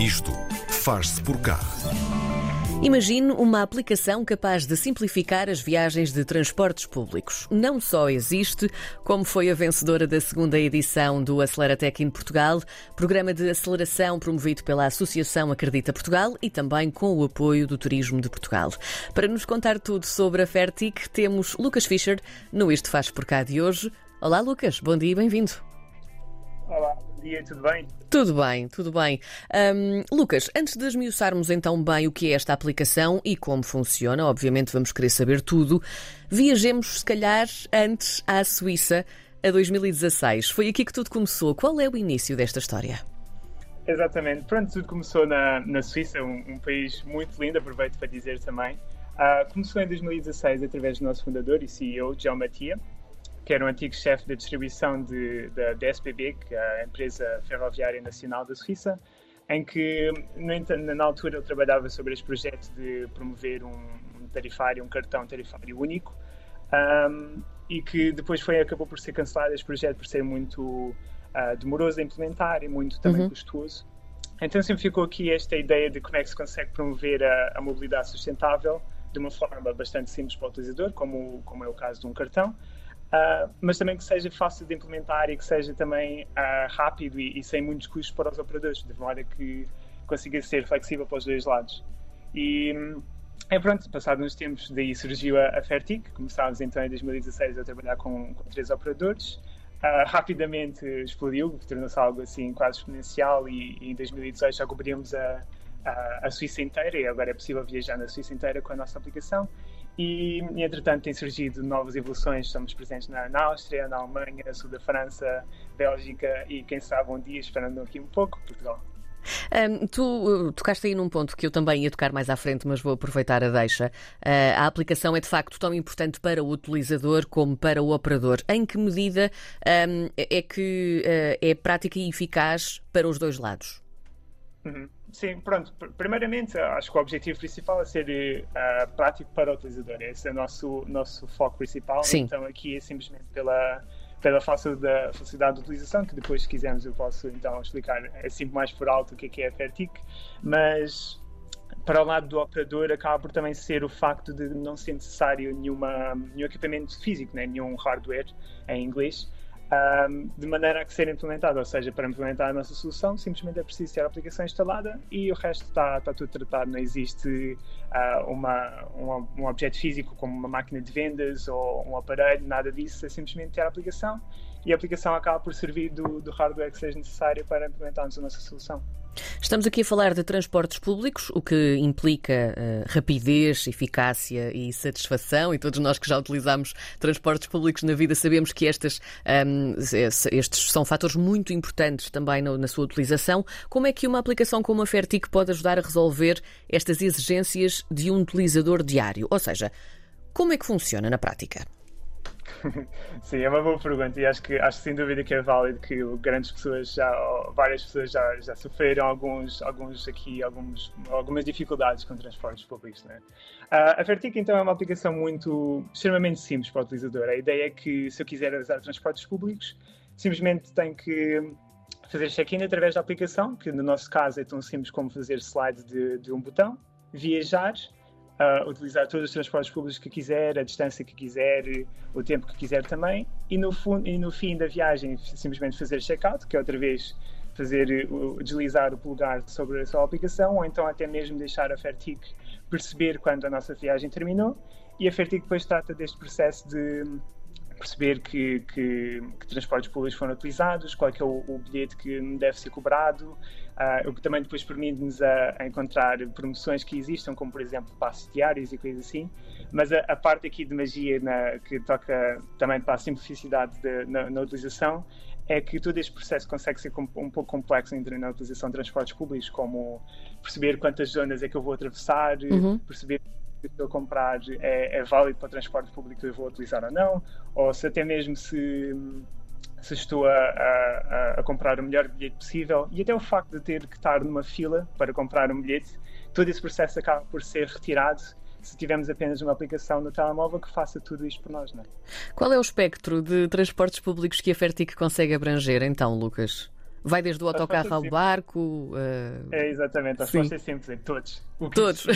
Isto faz-se por cá. Imagine uma aplicação capaz de simplificar as viagens de transportes públicos. Não só existe, como foi a vencedora da segunda edição do Aceleratec em Portugal, programa de aceleração promovido pela Associação Acredita Portugal e também com o apoio do Turismo de Portugal. Para nos contar tudo sobre a Fertic, temos Lucas Fischer no Isto Faz Por Cá de hoje. Olá, Lucas, bom dia e bem-vindo. Dia, tudo bem? Tudo bem, tudo bem. Um, Lucas, antes de esmiuçarmos então bem o que é esta aplicação e como funciona, obviamente vamos querer saber tudo, viajemos se calhar antes à Suíça, a 2016. Foi aqui que tudo começou. Qual é o início desta história? Exatamente. Pronto, tudo começou na, na Suíça, um, um país muito lindo, aproveito para dizer também. Uh, começou em 2016 através do nosso fundador e CEO, João Matia, que era um antigo chefe da distribuição de, da, da SBB, que é a empresa ferroviária nacional da Suíça, em que, no, na altura, ele trabalhava sobre este projeto de promover um, um tarifário, um cartão tarifário único, um, e que depois foi, acabou por ser cancelado este projeto por ser muito uh, demoroso a implementar e muito também uhum. custoso. Então sempre ficou aqui esta ideia de como é que se consegue promover a, a mobilidade sustentável de uma forma bastante simples para o utilizador, como, como é o caso de um cartão, Uh, mas também que seja fácil de implementar e que seja também uh, rápido e, e, sem muitos custos para os operadores, de modo que consiga ser flexível para os dois lados. E é pronto, passados uns tempos, daí surgiu a, a Fertic, começámos então em 2016 a trabalhar com, com três operadores. Uh, rapidamente explodiu, tornou-se algo assim quase exponencial e, e em 2018 já cobríamos a, a, a Suíça inteira e agora é possível viajar na Suíça inteira com a nossa aplicação. E, entretanto, têm surgido novas evoluções. Estamos presentes na, na Áustria, na Alemanha, sul da França, Bélgica e, quem sabe, um dia, esperando aqui um pouco, Portugal. Um, tu uh, tocaste aí num ponto que eu também ia tocar mais à frente, mas vou aproveitar a deixa. Uh, a aplicação é de facto tão importante para o utilizador como para o operador. Em que medida um, é que uh, é prática e eficaz para os dois lados? Uhum. Sim, pronto. Primeiramente, acho que o objetivo principal é ser uh, prático para o utilizador. Esse é o nosso, nosso foco principal. Sim. Então, aqui é simplesmente pela, pela facilidade, facilidade de utilização, que depois, se quisermos, eu posso então explicar assim mais por alto o que é, que é a Fertic. Mas, para o lado do operador, acaba por também ser o facto de não ser necessário nenhuma, nenhum equipamento físico, né? nenhum hardware em inglês um, de maneira a que ser implementado. Ou seja, para implementar a nossa solução, simplesmente é preciso ter a aplicação instalada e o resto está, está tudo tratado. Não existe uh, uma, um, um objeto físico como uma máquina de vendas ou um aparelho, nada disso. É simplesmente ter a aplicação e a aplicação acaba por servir do, do hardware que seja necessário para implementarmos a nossa solução. Estamos aqui a falar de transportes públicos, o que implica uh, rapidez, eficácia e satisfação, e todos nós que já utilizamos transportes públicos na vida sabemos que estas, um, estes são fatores muito importantes também no, na sua utilização. Como é que uma aplicação como a Fertic pode ajudar a resolver estas exigências de um utilizador diário? Ou seja, como é que funciona na prática? Sim, é uma boa pergunta e acho que, acho sem dúvida que é válido que grandes pessoas já, várias pessoas já, já sofreram alguns, alguns aqui, alguns, algumas dificuldades com transportes públicos. Né? Uh, a Vertic então é uma aplicação muito, extremamente simples para o utilizador. A ideia é que se eu quiser usar transportes públicos, simplesmente tenho que fazer check-in através da aplicação, que no nosso caso é tão simples como fazer slide de, de um botão, viajar uh, utilizar todos os transportes públicos que quiser, a distância que quiser, o tempo que quiser também, e no, fundo, e no fim da viagem simplesmente fazer check-out, que é outra vez fazer deslizar o polegar sobre a sua aplicação, ou então até mesmo deixar a Fertic perceber quando a nossa viagem terminou, e a Fertic depois trata deste processo de perceber que, que, que, transportes públicos foram utilizados, qual é, é o, o, bilhete que deve ser cobrado, uh, o que também depois permite-nos a, a, encontrar promoções que existam, como por exemplo passos diários e coisas assim. Mas a, a parte aqui de magia na, que toca também para a simplicidade de, na, na, utilização é que todo este processo consegue ser um pouco complexo na utilização de transportes públicos, como perceber quantas zonas é que eu vou atravessar, uhum. perceber que eu comprar é, é, válido para o transporte público que eu vou utilizar ou não, ou se até mesmo se, se estou a, a, a, comprar o melhor bilhete possível, e até o facto de ter que estar numa fila para comprar um bilhete, todo esse processo acaba por ser retirado se tivermos apenas uma aplicação no telemóvel que faça tudo isto por nós. Não é? Qual é o espectro de transportes públicos que a Fertic consegue abranger, então, Lucas? Vai desde o autocarro ao barco? Uh... É, exatamente. A resposta é simples, é todos. todos.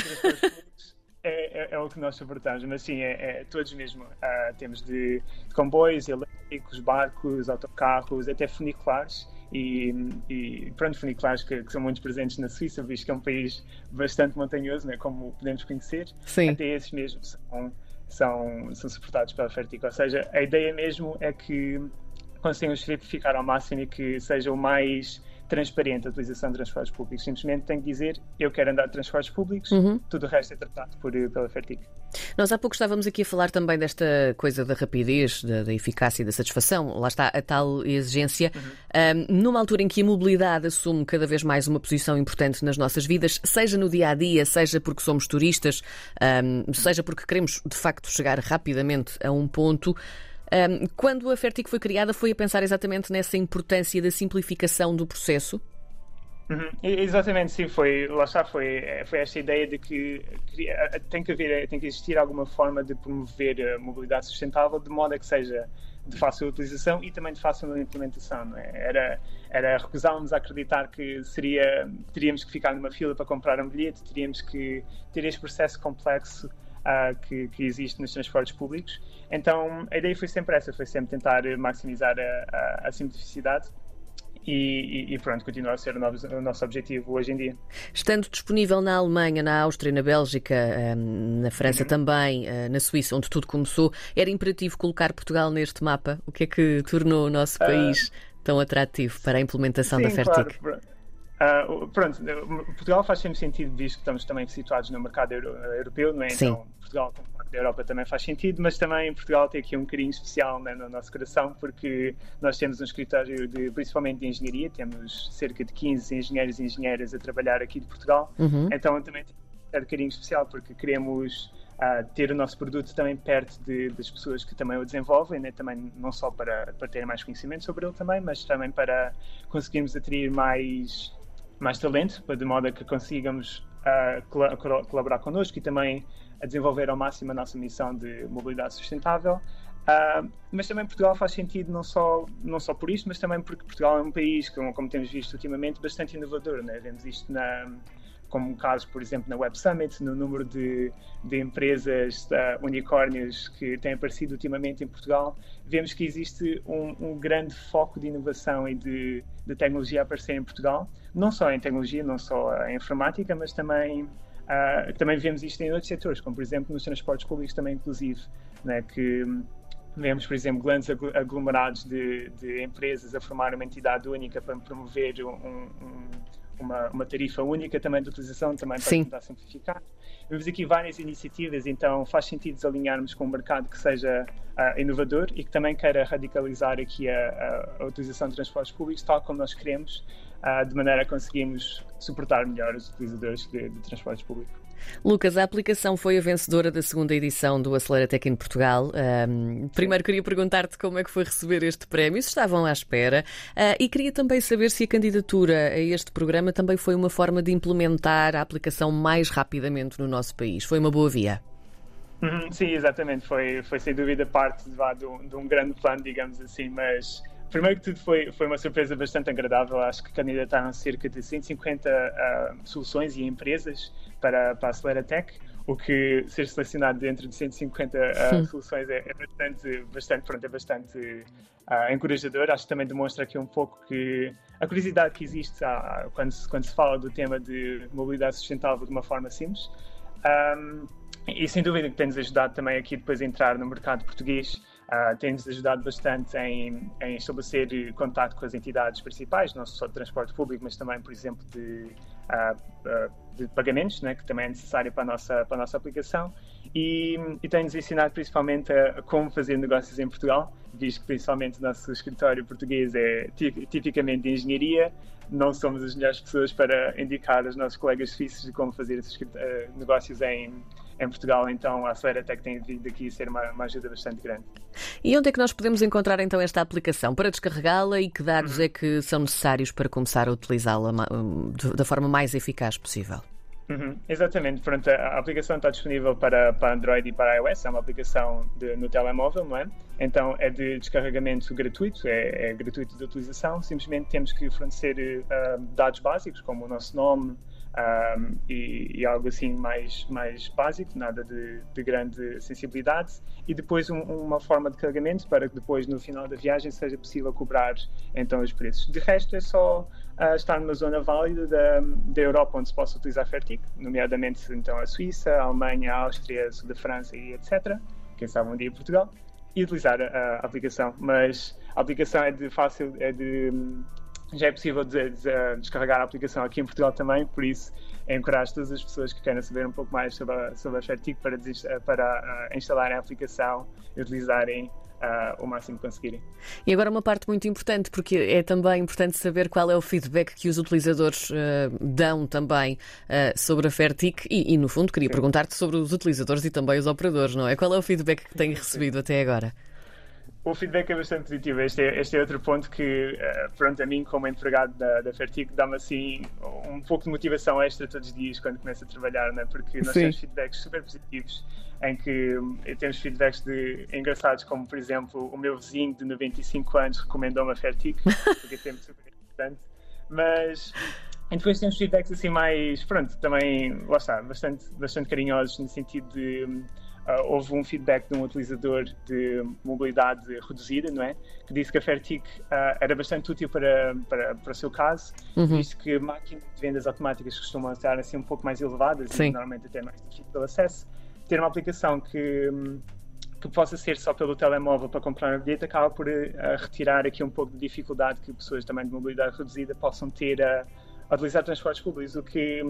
É, é, é, o que nós suportamos, mas sim, é, é todos mesmo. Uh, temos de, comboios elétricos, barcos, autocarros, até funiculares e, e pronto, funiculares que, que, são muito presentes na Suíça, visto que é um país bastante montanhoso, né, como podemos conhecer. Sim. Até esses mesmos são, são, são suportados pela Fertic. Ou seja, a ideia mesmo é que consigamos ficar ao máximo e que seja o mais transparente a utilização de transportes públicos. Simplesmente tem que dizer eu quero andar de transportes públicos, uhum. tudo o resto é tratado por, pela Fertig. Nós há pouco estávamos aqui a falar também desta coisa da rapidez, da, da eficácia e da satisfação. Lá está a tal exigência. Uhum. Um, numa altura em que a mobilidade assume cada vez mais uma posição importante nas nossas vidas, seja no dia a dia, seja porque somos turistas, um, seja porque queremos de facto chegar rapidamente a um ponto. Um, quando a Fertic foi criada, foi a pensar exatamente nessa importância da simplificação do processo? Uhum. Exatamente, sim, foi, lá está, foi, foi esta ideia de que tem que haver, tem que existir alguma forma de promover a mobilidade sustentável de modo a que seja de fácil utilização e também de fácil implementação. É? Era, era recusávamos a acreditar que seria, teríamos que ficar numa fila para comprar um bilhete, teríamos que ter este processo complexo uh, que, que, existe nos transportes públicos. Então a ideia foi sempre essa, foi sempre tentar maximizar a, a, a simplicidade e, e, pronto, continua a ser o nosso, o nosso, objetivo hoje em dia. Estando disponível na Alemanha, na Áustria, na Bélgica, hum, na França uhum. também, eh, na Suíça, onde tudo começou, era imperativo colocar Portugal neste mapa? O que é que tornou o nosso ah, país uh, tão atrativo para a implementação sim, da Fertic? Claro. Uh, pronto, Portugal faz sempre sentido, visto que estamos também situados no mercado europeu, não é? Sim. Então, Portugal, como parte da Europa, também faz sentido, mas também Portugal tem aqui um carinho especial né, no nosso coração, porque nós temos um escritório de, principalmente de engenharia, temos cerca de 15 engenheiros e engenheiras a trabalhar aqui de Portugal, uhum. então também tem um carinho especial, porque queremos uh, ter o nosso produto também perto de, das pessoas que também o desenvolvem, né? também não só para, para ter mais conhecimento sobre ele também, mas também para conseguirmos atrair mais mais talento, de modo a que consigamos uh, colaborar connosco e também a desenvolver ao máximo a nossa missão de mobilidade sustentável. Uh, mas também Portugal faz sentido não só, não só por isto, mas também porque Portugal é um país, como, como temos visto ultimamente, bastante inovador. Né? Vemos isto na, como casos, por exemplo, na Web Summit, no número de, de empresas uh, unicórnios que têm aparecido ultimamente em Portugal, vemos que existe um, um grande foco de inovação e de, de, tecnologia a aparecer em Portugal, não só em tecnologia, não só em informática, mas também, uh, também vemos isto em outros setores, como por exemplo nos transportes públicos também inclusive, né, que Vemos, por exemplo, grandes aglomerados de, de, empresas a formar uma entidade única para promover um, um, uma, uma tarifa única também de utilização, também para Sim. tentar simplificar. Vemos aqui várias iniciativas, então faz sentido alinharmos com um mercado que seja uh, inovador e que também queira radicalizar aqui a, a, a utilização de transportes públicos, tal como nós queremos, uh, de maneira a conseguirmos suportar melhor os utilizadores de, de transportes públicos. Lucas, a aplicação foi a vencedora da segunda edição do Aceleratec em Portugal. Um, primeiro queria perguntar-te como é que foi receber este prémio, se estavam à espera, uh, e queria também saber se a candidatura a este programa também foi uma forma de implementar a aplicação mais rapidamente no nosso país. Foi uma boa via? Uhum, sim, exatamente. Foi, foi sem dúvida parte de, de um grande plano, digamos assim, mas primeiro que tudo foi, foi uma surpresa bastante agradável. Acho que candidataram cerca de 150 uh, soluções e empresas para, para a Aceleratec, o que ser selecionado dentro de 150 uh, soluções é, é, bastante, bastante, pronto, é bastante uh, encorajador. Acho que também demonstra aqui um pouco que a curiosidade que existe quando, se, quando se fala do tema de mobilidade sustentável de uma forma simples. Um, e sem dúvida que tem-nos ajudado também aqui depois a entrar no mercado português Uh, tem-nos ajudado bastante em, em estabelecer contato com as entidades principais, não só de transporte público, mas também, por exemplo, de, uh, uh, de pagamentos, né, que também é necessário para a nossa, para a nossa aplicação. E, e tem-nos ensinado principalmente a, a, como fazer negócios em Portugal, visto que principalmente o nosso escritório português é tipicamente de engenharia, não somos as melhores pessoas para indicar aos nossos colegas suíços de como fazer esses negócios em em Portugal, então a Aceleratec tem vindo aqui ser uma, uma, ajuda bastante grande. E onde é que nós podemos encontrar então esta aplicação para descarregá-la e que dados uhum. é que são necessários para começar a utilizá-la hum, da forma mais eficaz possível? Uhum, exatamente, pronto, a aplicação está disponível para, para Android e para iOS, é uma aplicação de, no telemóvel, não é? Então é de descarregamento gratuito, é, é gratuito de utilização, simplesmente temos que fornecer uh, dados básicos, como o nosso nome, um, e, e, algo assim mais, mais básico, nada de, de grande sensibilidade, e depois um, uma forma de carregamento para que depois no final da viagem seja possível cobrar então os preços. De resto é só uh, estar numa zona válida da, da Europa onde se possa utilizar Fertic, nomeadamente então a Suíça, a Alemanha, a Áustria, Sul da França e etc. Quem sabe um dia Portugal e utilizar a, a aplicação, mas a aplicação é de fácil, é de já é possível de, de, descarregar a aplicação aqui em Portugal também, por isso encorajo todas as pessoas que querem saber um pouco mais sobre a, sobre a Fertic para, para uh, instalarem a aplicação e utilizarem uh, o máximo que conseguirem. E agora uma parte muito importante, porque é também importante saber qual é o feedback que os utilizadores uh, dão também sobre a Fertic e, e, no fundo, queria perguntar-te sobre os utilizadores e também os operadores, não é? Qual é o feedback que têm recebido até agora? O feedback é bastante positivo. Este é, este é outro ponto que, uh, pronto, a mim, como empregado da, da dá-me assim um pouco de motivação extra todos os dias quando começo a trabalhar, né? porque nós Sim. temos feedbacks super positivos em que eh, temos feedbacks de engraçados, como por exemplo, o meu vizinho de 95 anos recomendou-me a Fertic, porque é sempre super importante. Mas e depois temos feedbacks assim mais, pronto, também, lá está, bastante, bastante carinhosos no sentido de Uh, houve um feedback de um utilizador de mobilidade reduzida, não é? Que disse que a Fertic uh, era bastante útil para, para, para o seu caso, uhum. visto que máquinas de vendas automáticas costumam estar assim um pouco mais elevadas Sim. e normalmente até mais difícil de acesso. Ter uma aplicação que, que possa ser só pelo telemóvel para comprar um bilhete acaba por uh, retirar aqui um pouco de dificuldade que pessoas também de mobilidade reduzida possam ter a, a utilizar transportes públicos, o que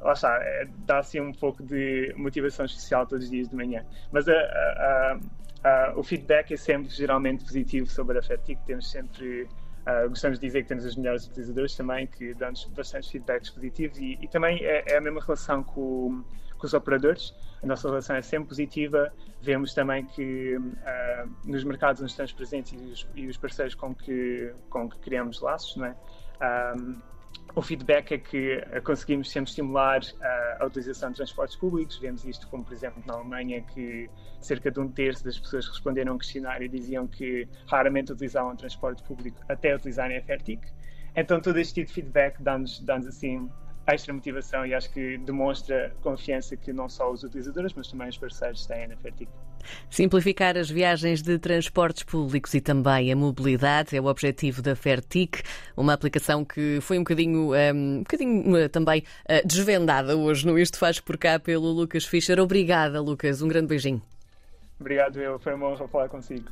lá está, é, dá assim um pouco de motivação especial todos os dias de manhã. Mas a, a, a, o feedback é sempre geralmente positivo sobre a FETIC, temos sempre. Uh, gostamos de dizer que temos os melhores utilizadores também, que dão-nos bastantes feedbacks positivos e, e também é, é, a mesma relação com, com, os operadores. A nossa relação é sempre positiva. Vemos também que uh, nos mercados onde estamos presentes e os, e os, parceiros com que, com que criamos laços, não é? Um, ah, o feedback é que conseguimos sempre estimular a utilização de transportes públicos. Vemos isto como, por exemplo, na Alemanha, que cerca de um terço das pessoas que responderam ao questionário diziam que raramente utilizavam transporte público até utilizarem a Fertic. Então, todo este tipo de feedback dá-nos dá assim extra motivação e acho que demonstra confiança que não só os utilizadores, mas também os parceiros têm na Fertic. Simplificar as viagens de transportes públicos e também a mobilidade é o objetivo da Fertic, uma aplicação que foi um bocadinho, um, um bocadinho uh, também uh, desvendada hoje no Isto Faz Por Cá pelo Lucas Fischer. Obrigada, Lucas. Um grande beijinho. Obrigado, eu. Foi uma honra falar consigo.